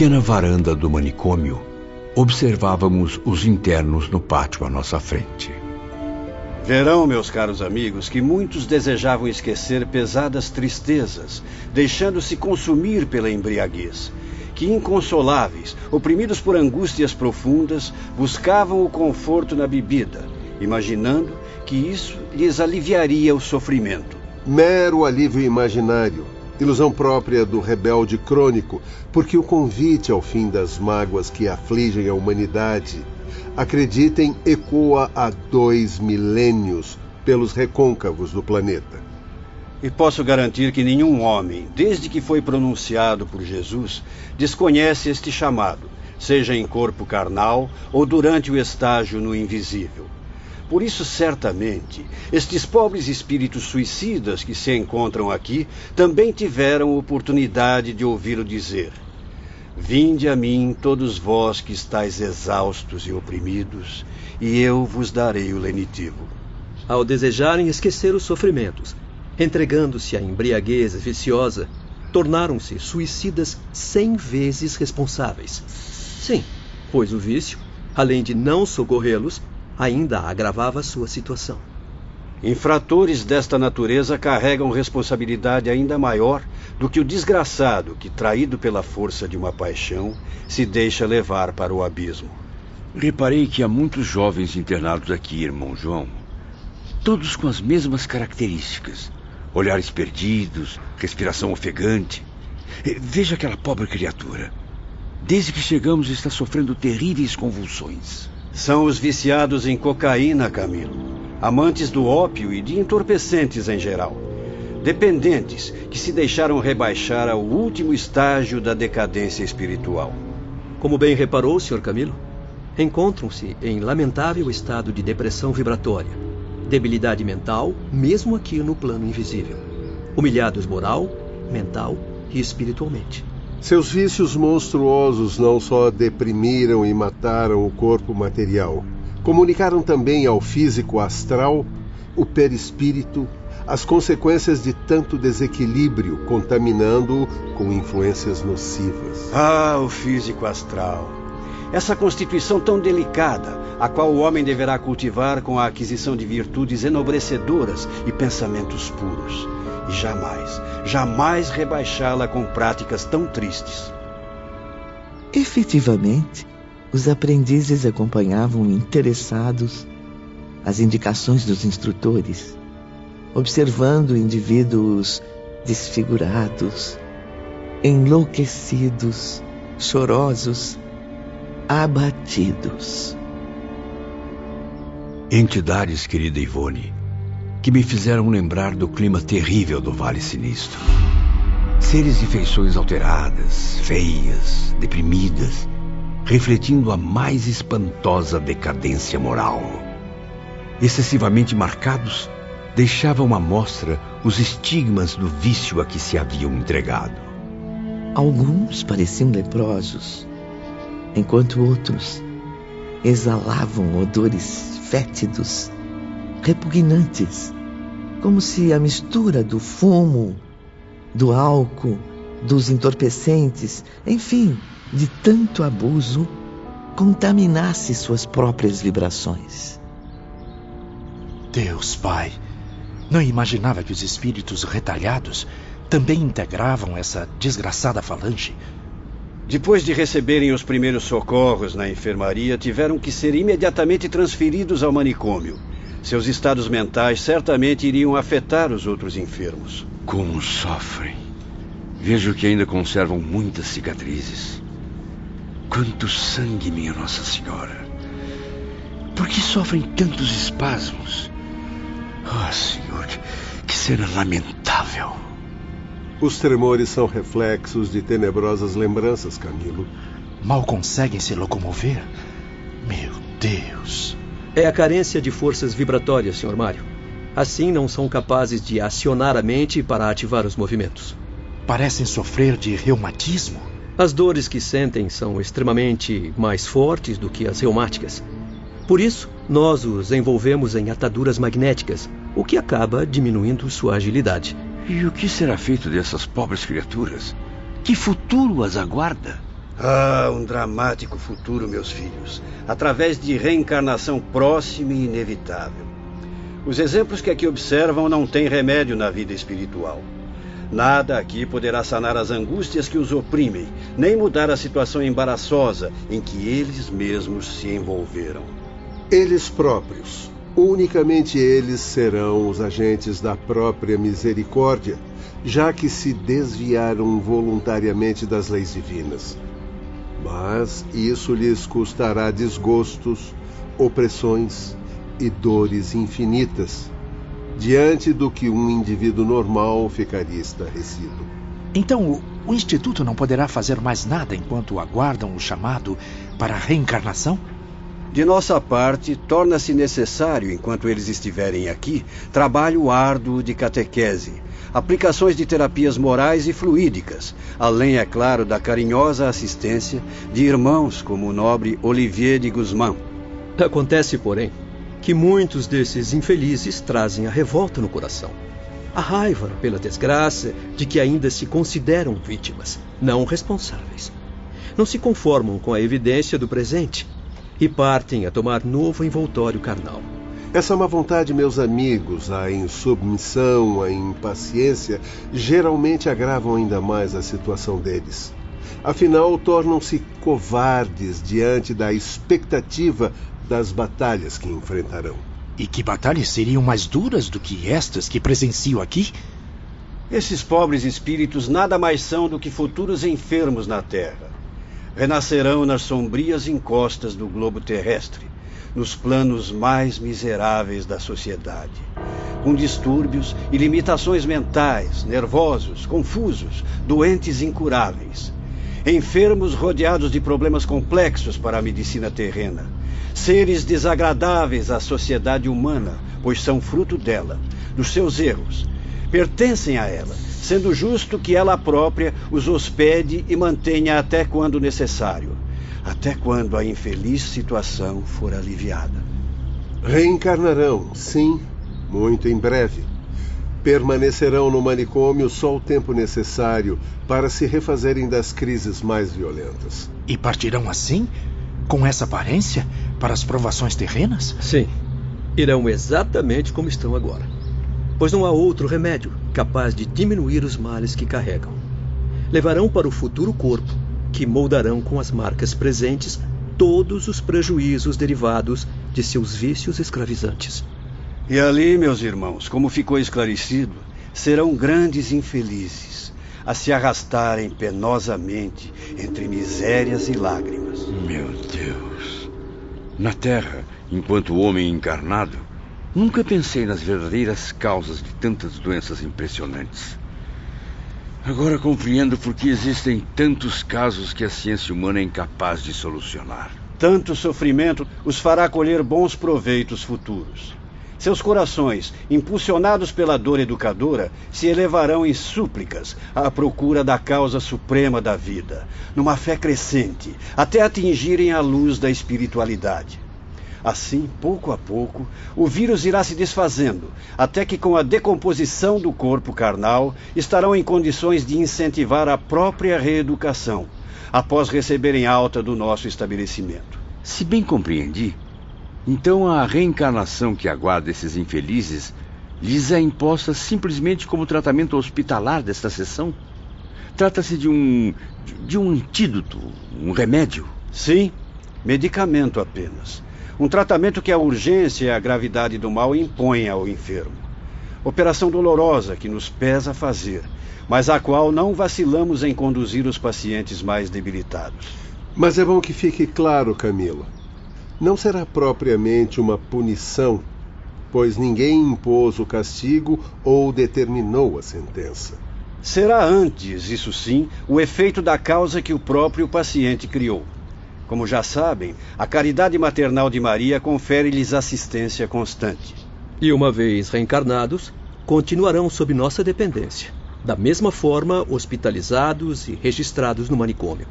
Na pequena varanda do manicômio, observávamos os internos no pátio à nossa frente. Verão, meus caros amigos, que muitos desejavam esquecer pesadas tristezas, deixando-se consumir pela embriaguez. Que inconsoláveis, oprimidos por angústias profundas, buscavam o conforto na bebida, imaginando que isso lhes aliviaria o sofrimento. Mero alívio imaginário, ilusão própria do rebelde crônico, porque o convite ao fim das mágoas que afligem a humanidade acreditem, ecoa há dois milênios pelos recôncavos do planeta. E posso garantir que nenhum homem, desde que foi pronunciado por Jesus, desconhece este chamado, seja em corpo carnal ou durante o estágio no invisível. Por isso, certamente, estes pobres espíritos suicidas que se encontram aqui também tiveram oportunidade de ouvi-lo dizer: Vinde a mim, todos vós que estáis exaustos e oprimidos, e eu vos darei o lenitivo. Ao desejarem esquecer os sofrimentos, entregando-se à embriaguez viciosa, tornaram-se suicidas cem vezes responsáveis. Sim, pois o vício, além de não socorrê-los, ainda agravava sua situação. Infratores desta natureza carregam responsabilidade ainda maior do que o desgraçado que, traído pela força de uma paixão, se deixa levar para o abismo. Reparei que há muitos jovens internados aqui, irmão João. Todos com as mesmas características: olhares perdidos, respiração ofegante. Veja aquela pobre criatura. Desde que chegamos está sofrendo terríveis convulsões. São os viciados em cocaína, Camilo amantes do ópio e de entorpecentes em geral. Dependentes que se deixaram rebaixar ao último estágio da decadência espiritual. Como bem reparou, Sr. Camilo, encontram-se em lamentável estado de depressão vibratória, debilidade mental, mesmo aqui no plano invisível, humilhados moral, mental e espiritualmente. Seus vícios monstruosos não só deprimiram e mataram o corpo material, Comunicaram também ao físico astral, o perispírito, as consequências de tanto desequilíbrio, contaminando-o com influências nocivas. Ah, o físico astral. Essa constituição tão delicada, a qual o homem deverá cultivar com a aquisição de virtudes enobrecedoras e pensamentos puros. E jamais, jamais rebaixá-la com práticas tão tristes. Efetivamente, os aprendizes acompanhavam interessados as indicações dos instrutores, observando indivíduos desfigurados, enlouquecidos, chorosos, abatidos. Entidades, querida Ivone, que me fizeram lembrar do clima terrível do Vale Sinistro. Seres de feições alteradas, feias, deprimidas, refletindo a mais espantosa decadência moral. Excessivamente marcados, deixavam à mostra os estigmas do vício a que se haviam entregado. Alguns pareciam leprosos, enquanto outros exalavam odores fétidos, repugnantes, como se a mistura do fumo, do álcool, dos entorpecentes, enfim, de tanto abuso, contaminasse suas próprias vibrações. Deus Pai, não imaginava que os espíritos retalhados também integravam essa desgraçada falange. Depois de receberem os primeiros socorros na enfermaria, tiveram que ser imediatamente transferidos ao manicômio. Seus estados mentais certamente iriam afetar os outros enfermos. Como sofrem. Vejo que ainda conservam muitas cicatrizes. Quanto sangue, minha Nossa Senhora! Por que sofrem tantos espasmos? Oh, Senhor, que cena lamentável! Os tremores são reflexos de tenebrosas lembranças, Camilo. Mal conseguem se locomover? Meu Deus! É a carência de forças vibratórias, Sr. Mário. Assim não são capazes de acionar a mente para ativar os movimentos. Parecem sofrer de reumatismo? As dores que sentem são extremamente mais fortes do que as reumáticas. Por isso, nós os envolvemos em ataduras magnéticas, o que acaba diminuindo sua agilidade. E o que será feito dessas pobres criaturas? Que futuro as aguarda? Ah, um dramático futuro, meus filhos, através de reencarnação próxima e inevitável. Os exemplos que aqui observam não têm remédio na vida espiritual. Nada aqui poderá sanar as angústias que os oprimem, nem mudar a situação embaraçosa em que eles mesmos se envolveram. Eles próprios, unicamente eles serão os agentes da própria misericórdia, já que se desviaram voluntariamente das leis divinas mas isso lhes custará desgostos, opressões e dores infinitas, diante do que um indivíduo normal ficaria estarrecido. Então, o Instituto não poderá fazer mais nada enquanto aguardam o chamado para a reencarnação? De nossa parte, torna-se necessário, enquanto eles estiverem aqui, trabalho árduo de catequese, aplicações de terapias morais e fluídicas, além, é claro, da carinhosa assistência de irmãos como o nobre Olivier de Guzmán. Acontece, porém, que muitos desses infelizes trazem a revolta no coração. A raiva pela desgraça de que ainda se consideram vítimas, não responsáveis. Não se conformam com a evidência do presente e partem a tomar novo envoltório carnal. Essa má vontade, meus amigos, a insubmissão, a impaciência, geralmente agravam ainda mais a situação deles. Afinal, tornam-se covardes diante da expectativa das batalhas que enfrentarão. E que batalhas seriam mais duras do que estas que presencio aqui? Esses pobres espíritos nada mais são do que futuros enfermos na Terra. Renascerão nas sombrias encostas do globo terrestre nos planos mais miseráveis da sociedade, com distúrbios e limitações mentais, nervosos, confusos, doentes incuráveis, enfermos rodeados de problemas complexos para a medicina terrena, seres desagradáveis à sociedade humana, pois são fruto dela, dos seus erros, pertencem a ela, sendo justo que ela própria os hospede e mantenha até quando necessário até quando a infeliz situação for aliviada. Reencarnarão, sim, muito em breve. Permanecerão no manicômio só o tempo necessário para se refazerem das crises mais violentas. E partirão assim, com essa aparência, para as provações terrenas? Sim. Irão exatamente como estão agora. Pois não há outro remédio capaz de diminuir os males que carregam. Levarão para o futuro corpo que moldarão com as marcas presentes todos os prejuízos derivados de seus vícios escravizantes. E ali, meus irmãos, como ficou esclarecido, serão grandes infelizes a se arrastarem penosamente entre misérias e lágrimas. Meu Deus! Na Terra, enquanto homem encarnado, nunca pensei nas verdadeiras causas de tantas doenças impressionantes. Agora compreendo por que existem tantos casos que a ciência humana é incapaz de solucionar. Tanto sofrimento os fará colher bons proveitos futuros. Seus corações, impulsionados pela dor educadora, se elevarão em súplicas à procura da causa suprema da vida, numa fé crescente, até atingirem a luz da espiritualidade. Assim, pouco a pouco, o vírus irá se desfazendo, até que, com a decomposição do corpo carnal, estarão em condições de incentivar a própria reeducação, após receberem alta do nosso estabelecimento. Se bem compreendi, então a reencarnação que aguarda esses infelizes lhes é imposta simplesmente como tratamento hospitalar desta sessão? Trata-se de um. de um antídoto, um remédio? Sim, medicamento apenas um tratamento que a urgência e a gravidade do mal impõem ao enfermo. Operação dolorosa que nos pesa fazer, mas a qual não vacilamos em conduzir os pacientes mais debilitados. Mas é bom que fique claro, Camila. Não será propriamente uma punição, pois ninguém impôs o castigo ou determinou a sentença. Será antes, isso sim, o efeito da causa que o próprio paciente criou. Como já sabem, a caridade maternal de Maria confere-lhes assistência constante. E uma vez reencarnados, continuarão sob nossa dependência, da mesma forma hospitalizados e registrados no manicômio,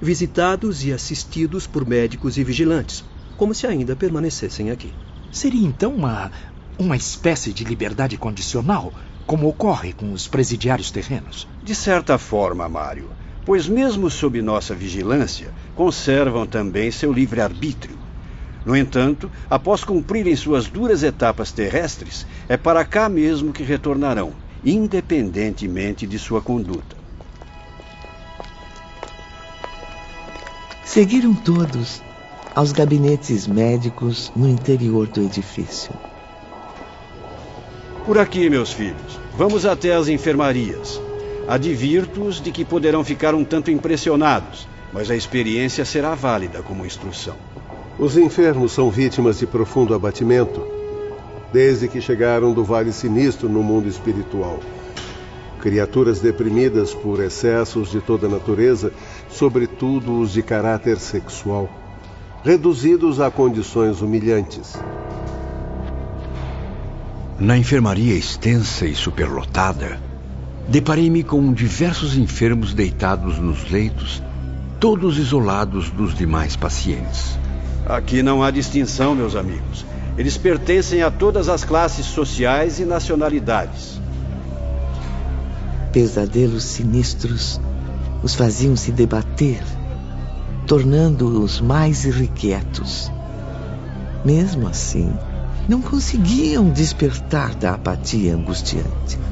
visitados e assistidos por médicos e vigilantes, como se ainda permanecessem aqui. Seria então uma uma espécie de liberdade condicional, como ocorre com os presidiários terrenos? De certa forma, Mário. Pois, mesmo sob nossa vigilância, conservam também seu livre-arbítrio. No entanto, após cumprirem suas duras etapas terrestres, é para cá mesmo que retornarão, independentemente de sua conduta. Seguiram todos aos gabinetes médicos no interior do edifício. Por aqui, meus filhos. Vamos até as enfermarias. Advirto-os de que poderão ficar um tanto impressionados, mas a experiência será válida como instrução. Os enfermos são vítimas de profundo abatimento desde que chegaram do Vale Sinistro no mundo espiritual. Criaturas deprimidas por excessos de toda natureza, sobretudo os de caráter sexual, reduzidos a condições humilhantes. Na enfermaria extensa e superlotada, deparei-me com diversos enfermos deitados nos leitos, todos isolados dos demais pacientes. Aqui não há distinção, meus amigos. Eles pertencem a todas as classes sociais e nacionalidades. Pesadelos sinistros os faziam se debater, tornando-os mais irrequietos. Mesmo assim, não conseguiam despertar da apatia angustiante.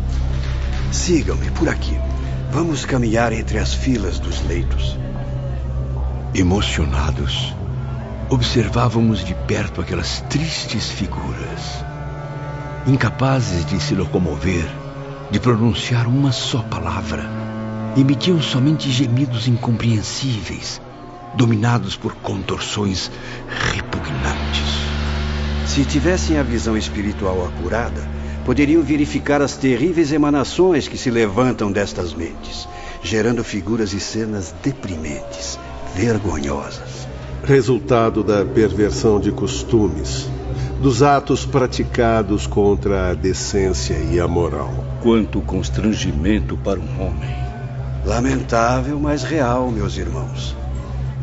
Sigam-me por aqui. Vamos caminhar entre as filas dos leitos. Emocionados, observávamos de perto aquelas tristes figuras, incapazes de se locomover, de pronunciar uma só palavra. Emitiam somente gemidos incompreensíveis, dominados por contorções repugnantes. Se tivessem a visão espiritual apurada, poderiam verificar as terríveis emanações que se levantam destas mentes, gerando figuras e cenas deprimentes, vergonhosas. Resultado da perversão de costumes, dos atos praticados contra a decência e a moral. Quanto constrangimento para um homem. Lamentável, mas real, meus irmãos.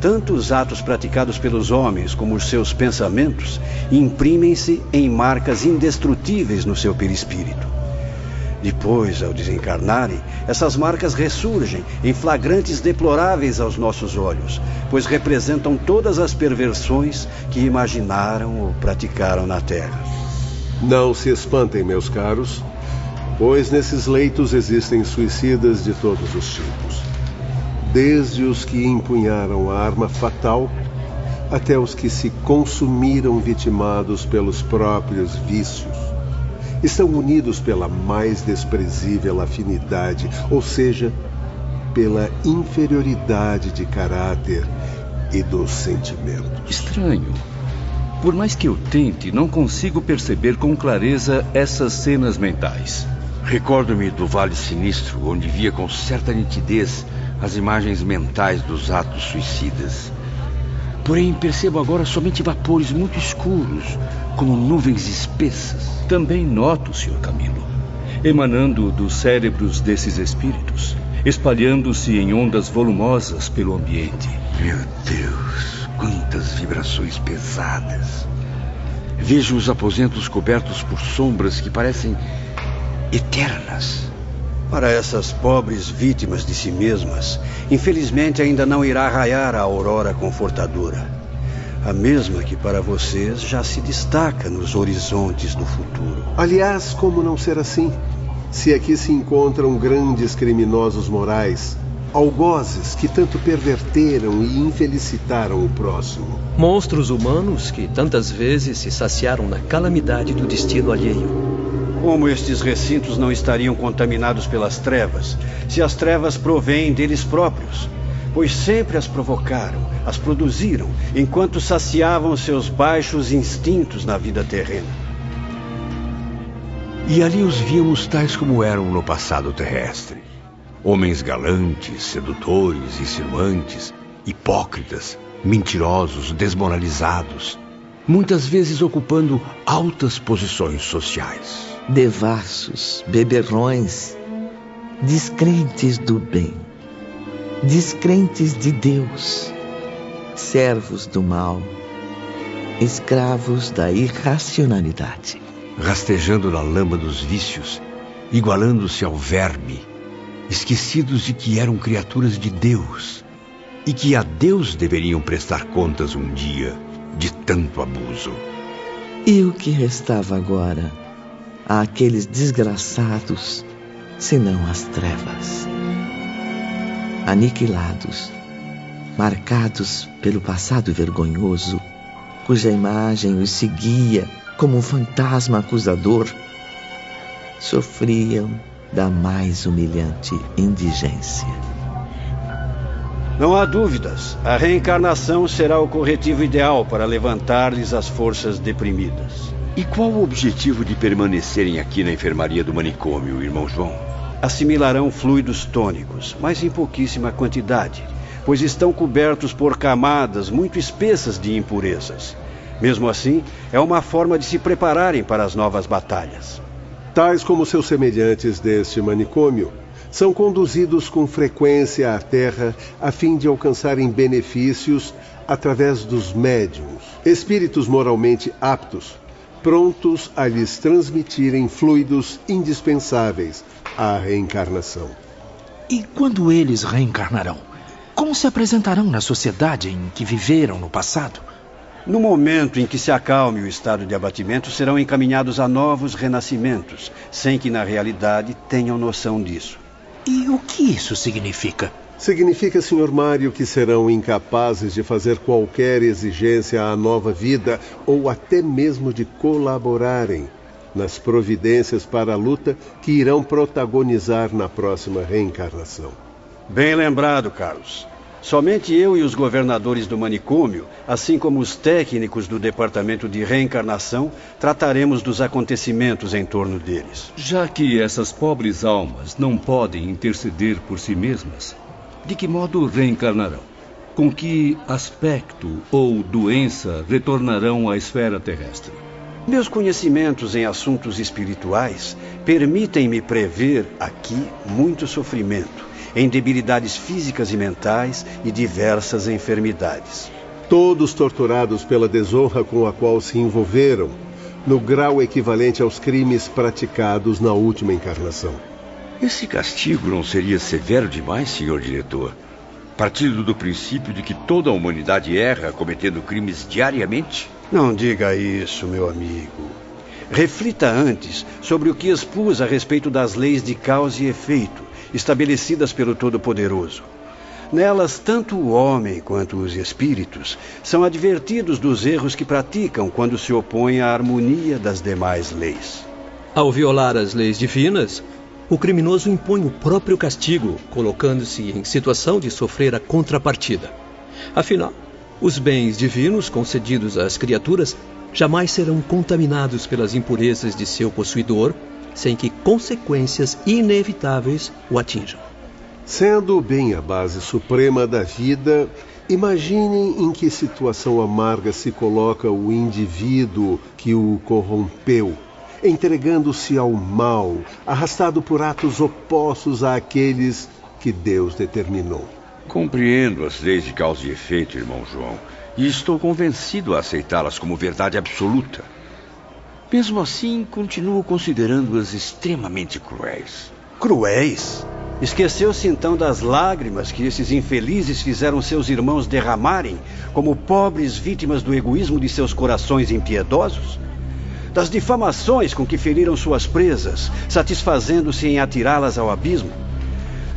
Tanto os atos praticados pelos homens como os seus pensamentos imprimem-se em marcas indestrutíveis no seu perispírito. Depois, ao desencarnarem, essas marcas ressurgem em flagrantes deploráveis aos nossos olhos, pois representam todas as perversões que imaginaram ou praticaram na Terra. Não se espantem, meus caros, pois nesses leitos existem suicidas de todos os tipos desde os que empunharam a arma fatal até os que se consumiram vitimados pelos próprios vícios. Estão unidos pela mais desprezível afinidade, ou seja, pela inferioridade de caráter e dos sentimentos. Estranho. Por mais que eu tente, não consigo perceber com clareza essas cenas mentais. Recordo-me do Vale Sinistro, onde via com certa nitidez as imagens mentais dos atos suicidas. Porém, percebo agora somente vapores muito escuros, como nuvens espessas. Também noto, Sr. Camilo, emanando dos cérebros desses espíritos, espalhando-se em ondas volumosas pelo ambiente. Meu Deus, quantas vibrações pesadas! Vejo os aposentos cobertos por sombras que parecem eternas. Para essas pobres vítimas de si mesmas, infelizmente ainda não irá raiar a aurora confortadora. A mesma que para vocês já se destaca nos horizontes do futuro. Aliás, como não ser assim? Se aqui se encontram grandes criminosos morais, algozes que tanto perverteram e infelicitaram o próximo. Monstros humanos que tantas vezes se saciaram na calamidade do destino alheio. Como estes recintos não estariam contaminados pelas trevas, se as trevas provêm deles próprios? Pois sempre as provocaram, as produziram, enquanto saciavam seus baixos instintos na vida terrena. E ali os víamos tais como eram no passado terrestre. Homens galantes, sedutores, insinuantes, hipócritas, mentirosos, desmoralizados, muitas vezes ocupando altas posições sociais devassos, beberrões, descrentes do bem, descrentes de Deus, servos do mal, escravos da irracionalidade. Rastejando na lama dos vícios, igualando-se ao verme, esquecidos de que eram criaturas de Deus e que a Deus deveriam prestar contas um dia de tanto abuso. E o que restava agora àqueles desgraçados, senão as trevas? Aniquilados, marcados pelo passado vergonhoso, cuja imagem os seguia como um fantasma acusador, sofriam da mais humilhante indigência. Não há dúvidas, a reencarnação será o corretivo ideal para levantar-lhes as forças deprimidas. E qual o objetivo de permanecerem aqui na enfermaria do manicômio, irmão João? Assimilarão fluidos tônicos, mas em pouquíssima quantidade, pois estão cobertos por camadas muito espessas de impurezas. Mesmo assim, é uma forma de se prepararem para as novas batalhas. Tais como seus semelhantes deste manicômio, são conduzidos com frequência à Terra a fim de alcançarem benefícios através dos médiums, espíritos moralmente aptos, prontos a lhes transmitirem fluidos indispensáveis à reencarnação. E quando eles reencarnarão? Como se apresentarão na sociedade em que viveram no passado? No momento em que se acalme o estado de abatimento, serão encaminhados a novos renascimentos, sem que na realidade tenham noção disso. E o que isso significa? Significa, Sr. Mário, que serão incapazes de fazer qualquer exigência à nova vida ou até mesmo de colaborarem nas providências para a luta que irão protagonizar na próxima reencarnação. Bem lembrado, Carlos. Somente eu e os governadores do manicômio, assim como os técnicos do departamento de reencarnação, trataremos dos acontecimentos em torno deles. Já que essas pobres almas não podem interceder por si mesmas, de que modo reencarnarão? Com que aspecto ou doença retornarão à esfera terrestre? Meus conhecimentos em assuntos espirituais permitem-me prever aqui muito sofrimento em debilidades físicas e mentais e diversas enfermidades. Todos torturados pela desonra com a qual se envolveram, no grau equivalente aos crimes praticados na última encarnação. Esse castigo não seria severo demais, senhor diretor? Partindo do princípio de que toda a humanidade erra cometendo crimes diariamente? Não diga isso, meu amigo. Reflita antes sobre o que expus a respeito das leis de causa e efeito estabelecidas pelo Todo-Poderoso. Nelas, tanto o homem quanto os espíritos são advertidos dos erros que praticam quando se opõem à harmonia das demais leis. Ao violar as leis divinas, o criminoso impõe o próprio castigo, colocando-se em situação de sofrer a contrapartida. Afinal, os bens divinos concedidos às criaturas jamais serão contaminados pelas impurezas de seu possuidor sem que consequências inevitáveis o atinjam. Sendo o bem a base suprema da vida, imaginem em que situação amarga se coloca o indivíduo que o corrompeu, entregando-se ao mal, arrastado por atos opostos àqueles que Deus determinou. Compreendo as leis de causa e efeito, irmão João, e estou convencido a aceitá-las como verdade absoluta. Mesmo assim, continuo considerando-as extremamente cruéis. Cruéis? Esqueceu-se então das lágrimas que esses infelizes fizeram seus irmãos derramarem como pobres vítimas do egoísmo de seus corações impiedosos? Das difamações com que feriram suas presas, satisfazendo-se em atirá-las ao abismo?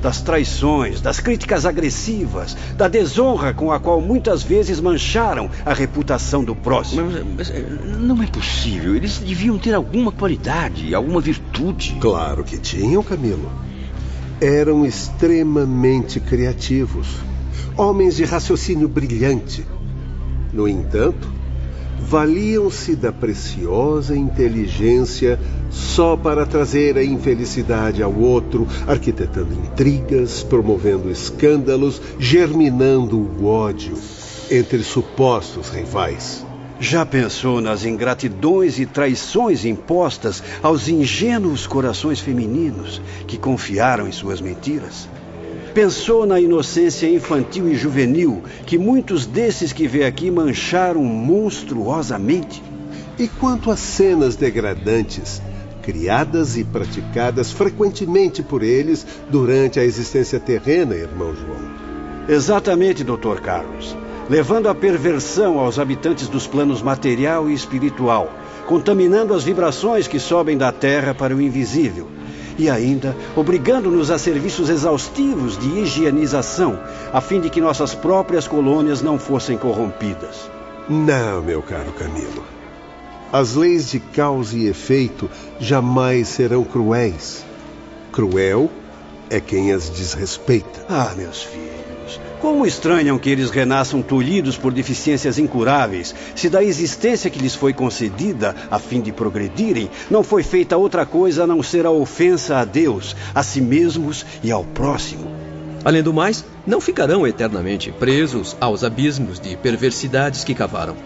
das traições, das críticas agressivas, da desonra com a qual muitas vezes mancharam a reputação do próximo. Mas, mas, não é possível. Eles deviam ter alguma qualidade, alguma virtude. Claro que tinham, Camilo. Eram extremamente criativos, homens de raciocínio brilhante. No entanto, valiam-se da preciosa inteligência só para trazer a infelicidade ao outro, arquitetando intrigas, promovendo escândalos, germinando o ódio entre supostos rivais. Já pensou nas ingratidões e traições impostas aos ingênuos corações femininos que confiaram em suas mentiras? Pensou na inocência infantil e juvenil que muitos desses que vê aqui mancharam monstruosamente? E quanto às cenas degradantes criadas e praticadas frequentemente por eles durante a existência terrena, irmão João. Exatamente, Dr. Carlos. Levando a perversão aos habitantes dos planos material e espiritual, contaminando as vibrações que sobem da terra para o invisível, e ainda obrigando-nos a serviços exaustivos de higienização, a fim de que nossas próprias colônias não fossem corrompidas. Não, meu caro Camilo. As leis de causa e efeito jamais serão cruéis. Cruel é quem as desrespeita. Ah, meus filhos. Como estranham que eles renasçam tolhidos por deficiências incuráveis, se da existência que lhes foi concedida a fim de progredirem, não foi feita outra coisa a não ser a ofensa a Deus, a si mesmos e ao próximo. Além do mais, não ficarão eternamente presos aos abismos de perversidades que cavaram.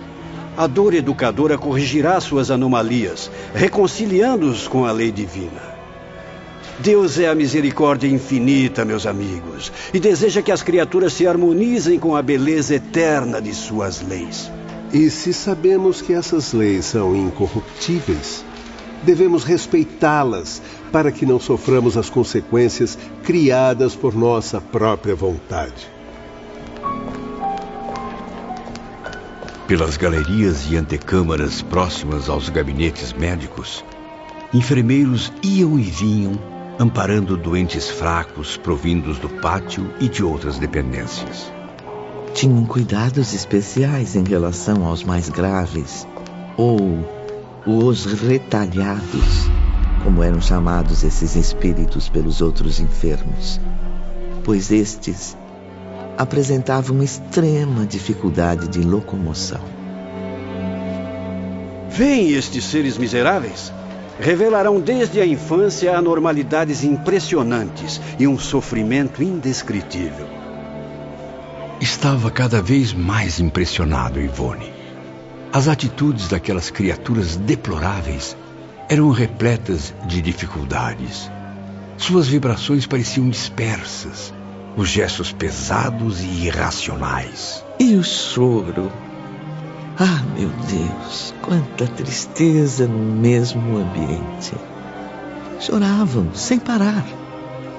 A dor educadora corrigirá suas anomalias, reconciliando-os com a lei divina. Deus é a misericórdia infinita, meus amigos, e deseja que as criaturas se harmonizem com a beleza eterna de suas leis. E se sabemos que essas leis são incorruptíveis, devemos respeitá-las para que não soframos as consequências criadas por nossa própria vontade. Pelas galerias e antecâmaras próximas aos gabinetes médicos, enfermeiros iam e vinham amparando doentes fracos provindos do pátio e de outras dependências. Tinham cuidados especiais em relação aos mais graves, ou os retalhados, como eram chamados esses espíritos pelos outros enfermos, pois estes apresentavam extrema dificuldade de locomoção. Vêm estes seres miseráveis? Revelarão desde a infância anormalidades impressionantes e um sofrimento indescritível. Estava cada vez mais impressionado, Ivone. As atitudes daquelas criaturas deploráveis eram repletas de dificuldades. Suas vibrações pareciam dispersas, os gestos pesados e irracionais. E o choro ah, meu Deus, quanta tristeza no mesmo ambiente. Choravam sem parar,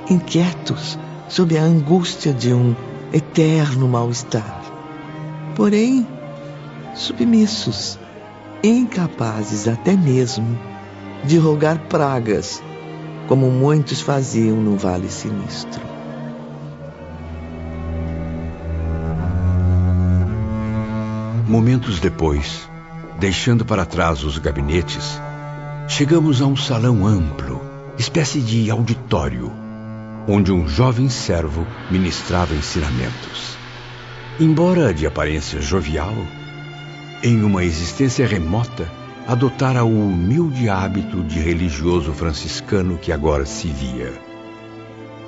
inquietos sob a angústia de um eterno mal-estar. Porém, submissos, incapazes até mesmo de rogar pragas, como muitos faziam no Vale Sinistro. Momentos depois, deixando para trás os gabinetes, chegamos a um salão amplo, espécie de auditório, onde um jovem servo ministrava ensinamentos. Embora de aparência jovial, em uma existência remota, adotara o humilde hábito de religioso franciscano que agora se via.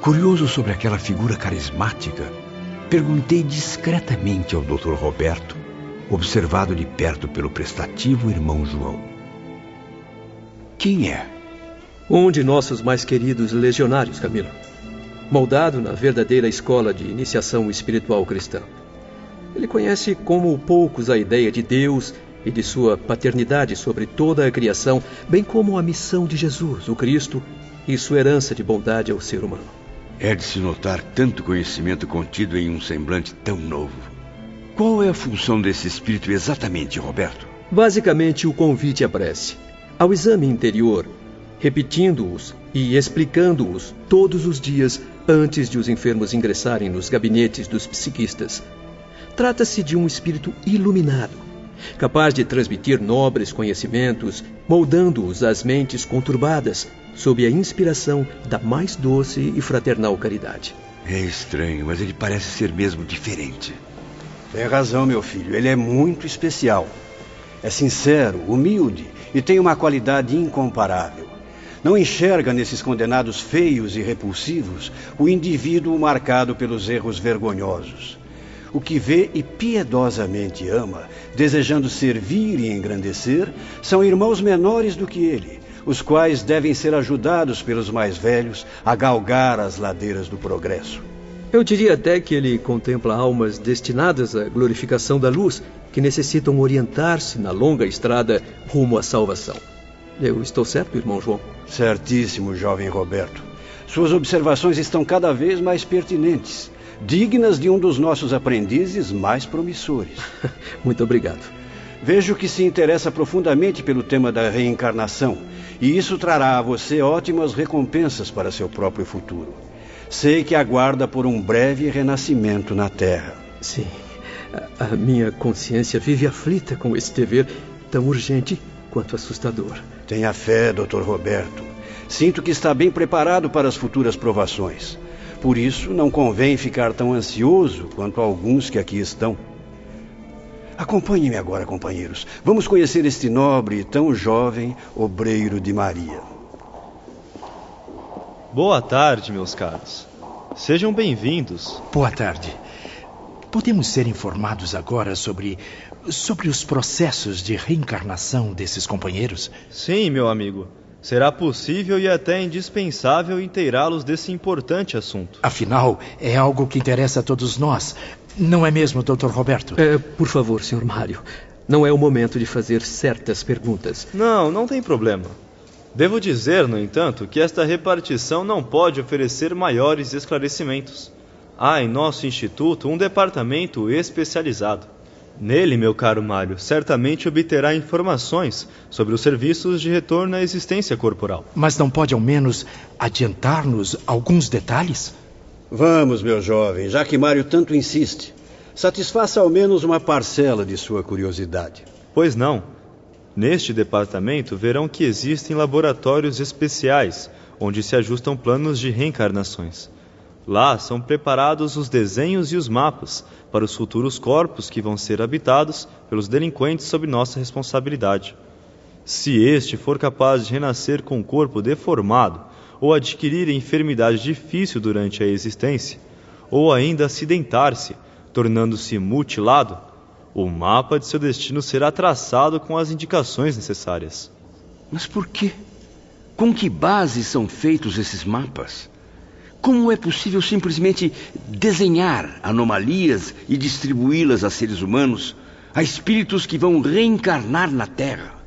Curioso sobre aquela figura carismática, perguntei discretamente ao Dr. Roberto observado de perto pelo prestativo irmão João. Quem é? Um de nossos mais queridos legionários, Camilo. Moldado na verdadeira escola de iniciação espiritual cristã. Ele conhece como poucos a ideia de Deus e de sua paternidade sobre toda a criação, bem como a missão de Jesus, o Cristo, e sua herança de bondade ao ser humano. É de se notar tanto conhecimento contido em um semblante tão novo. Qual é a função desse espírito exatamente, Roberto? Basicamente, o convite à prece, ao exame interior, repetindo-os e explicando-os todos os dias antes de os enfermos ingressarem nos gabinetes dos psiquistas. Trata-se de um espírito iluminado, capaz de transmitir nobres conhecimentos, moldando-os às mentes conturbadas, sob a inspiração da mais doce e fraternal caridade. É estranho, mas ele parece ser mesmo diferente. Tem razão, meu filho. Ele é muito especial. É sincero, humilde e tem uma qualidade incomparável. Não enxerga nesses condenados feios e repulsivos o indivíduo marcado pelos erros vergonhosos. O que vê e piedosamente ama, desejando servir e engrandecer, são irmãos menores do que ele, os quais devem ser ajudados pelos mais velhos a galgar as ladeiras do progresso. Eu diria até que ele contempla almas destinadas à glorificação da luz, que necessitam orientar-se na longa estrada rumo à salvação. Eu estou certo, irmão João? Certíssimo, jovem Roberto. Suas observações estão cada vez mais pertinentes, dignas de um dos nossos aprendizes mais promissores. Muito obrigado. Vejo que se interessa profundamente pelo tema da reencarnação, e isso trará a você ótimas recompensas para seu próprio futuro. Sei que aguarda por um breve renascimento na Terra. Sim. A, a minha consciência vive aflita com esse dever tão urgente quanto assustador. Tenha fé, Dr. Roberto. Sinto que está bem preparado para as futuras provações. Por isso, não convém ficar tão ansioso quanto alguns que aqui estão. Acompanhe-me agora, companheiros. Vamos conhecer este nobre e tão jovem obreiro de Maria. Boa tarde, meus caros. Sejam bem-vindos. Boa tarde. Podemos ser informados agora sobre sobre os processos de reencarnação desses companheiros? Sim, meu amigo. Será possível e até indispensável inteirá-los desse importante assunto. Afinal, é algo que interessa a todos nós. Não é mesmo, Dr. Roberto? É, por favor, Sr. Mário. Não é o momento de fazer certas perguntas. Não, não tem problema. Devo dizer, no entanto, que esta repartição não pode oferecer maiores esclarecimentos. Há em nosso instituto um departamento especializado. Nele, meu caro Mário, certamente obterá informações sobre os serviços de retorno à existência corporal. Mas não pode, ao menos, adiantar-nos alguns detalhes? Vamos, meu jovem, já que Mário tanto insiste. Satisfaça ao menos uma parcela de sua curiosidade. Pois não. Neste departamento verão que existem laboratórios especiais onde se ajustam planos de reencarnações. Lá são preparados os desenhos e os mapas para os futuros corpos que vão ser habitados pelos delinquentes sob nossa responsabilidade. Se este for capaz de renascer com um corpo deformado ou adquirir enfermidade difícil durante a existência, ou ainda acidentar-se, tornando-se mutilado, o mapa de seu destino será traçado com as indicações necessárias. Mas por quê? Com que base são feitos esses mapas? Como é possível simplesmente desenhar anomalias e distribuí-las a seres humanos, a espíritos que vão reencarnar na Terra?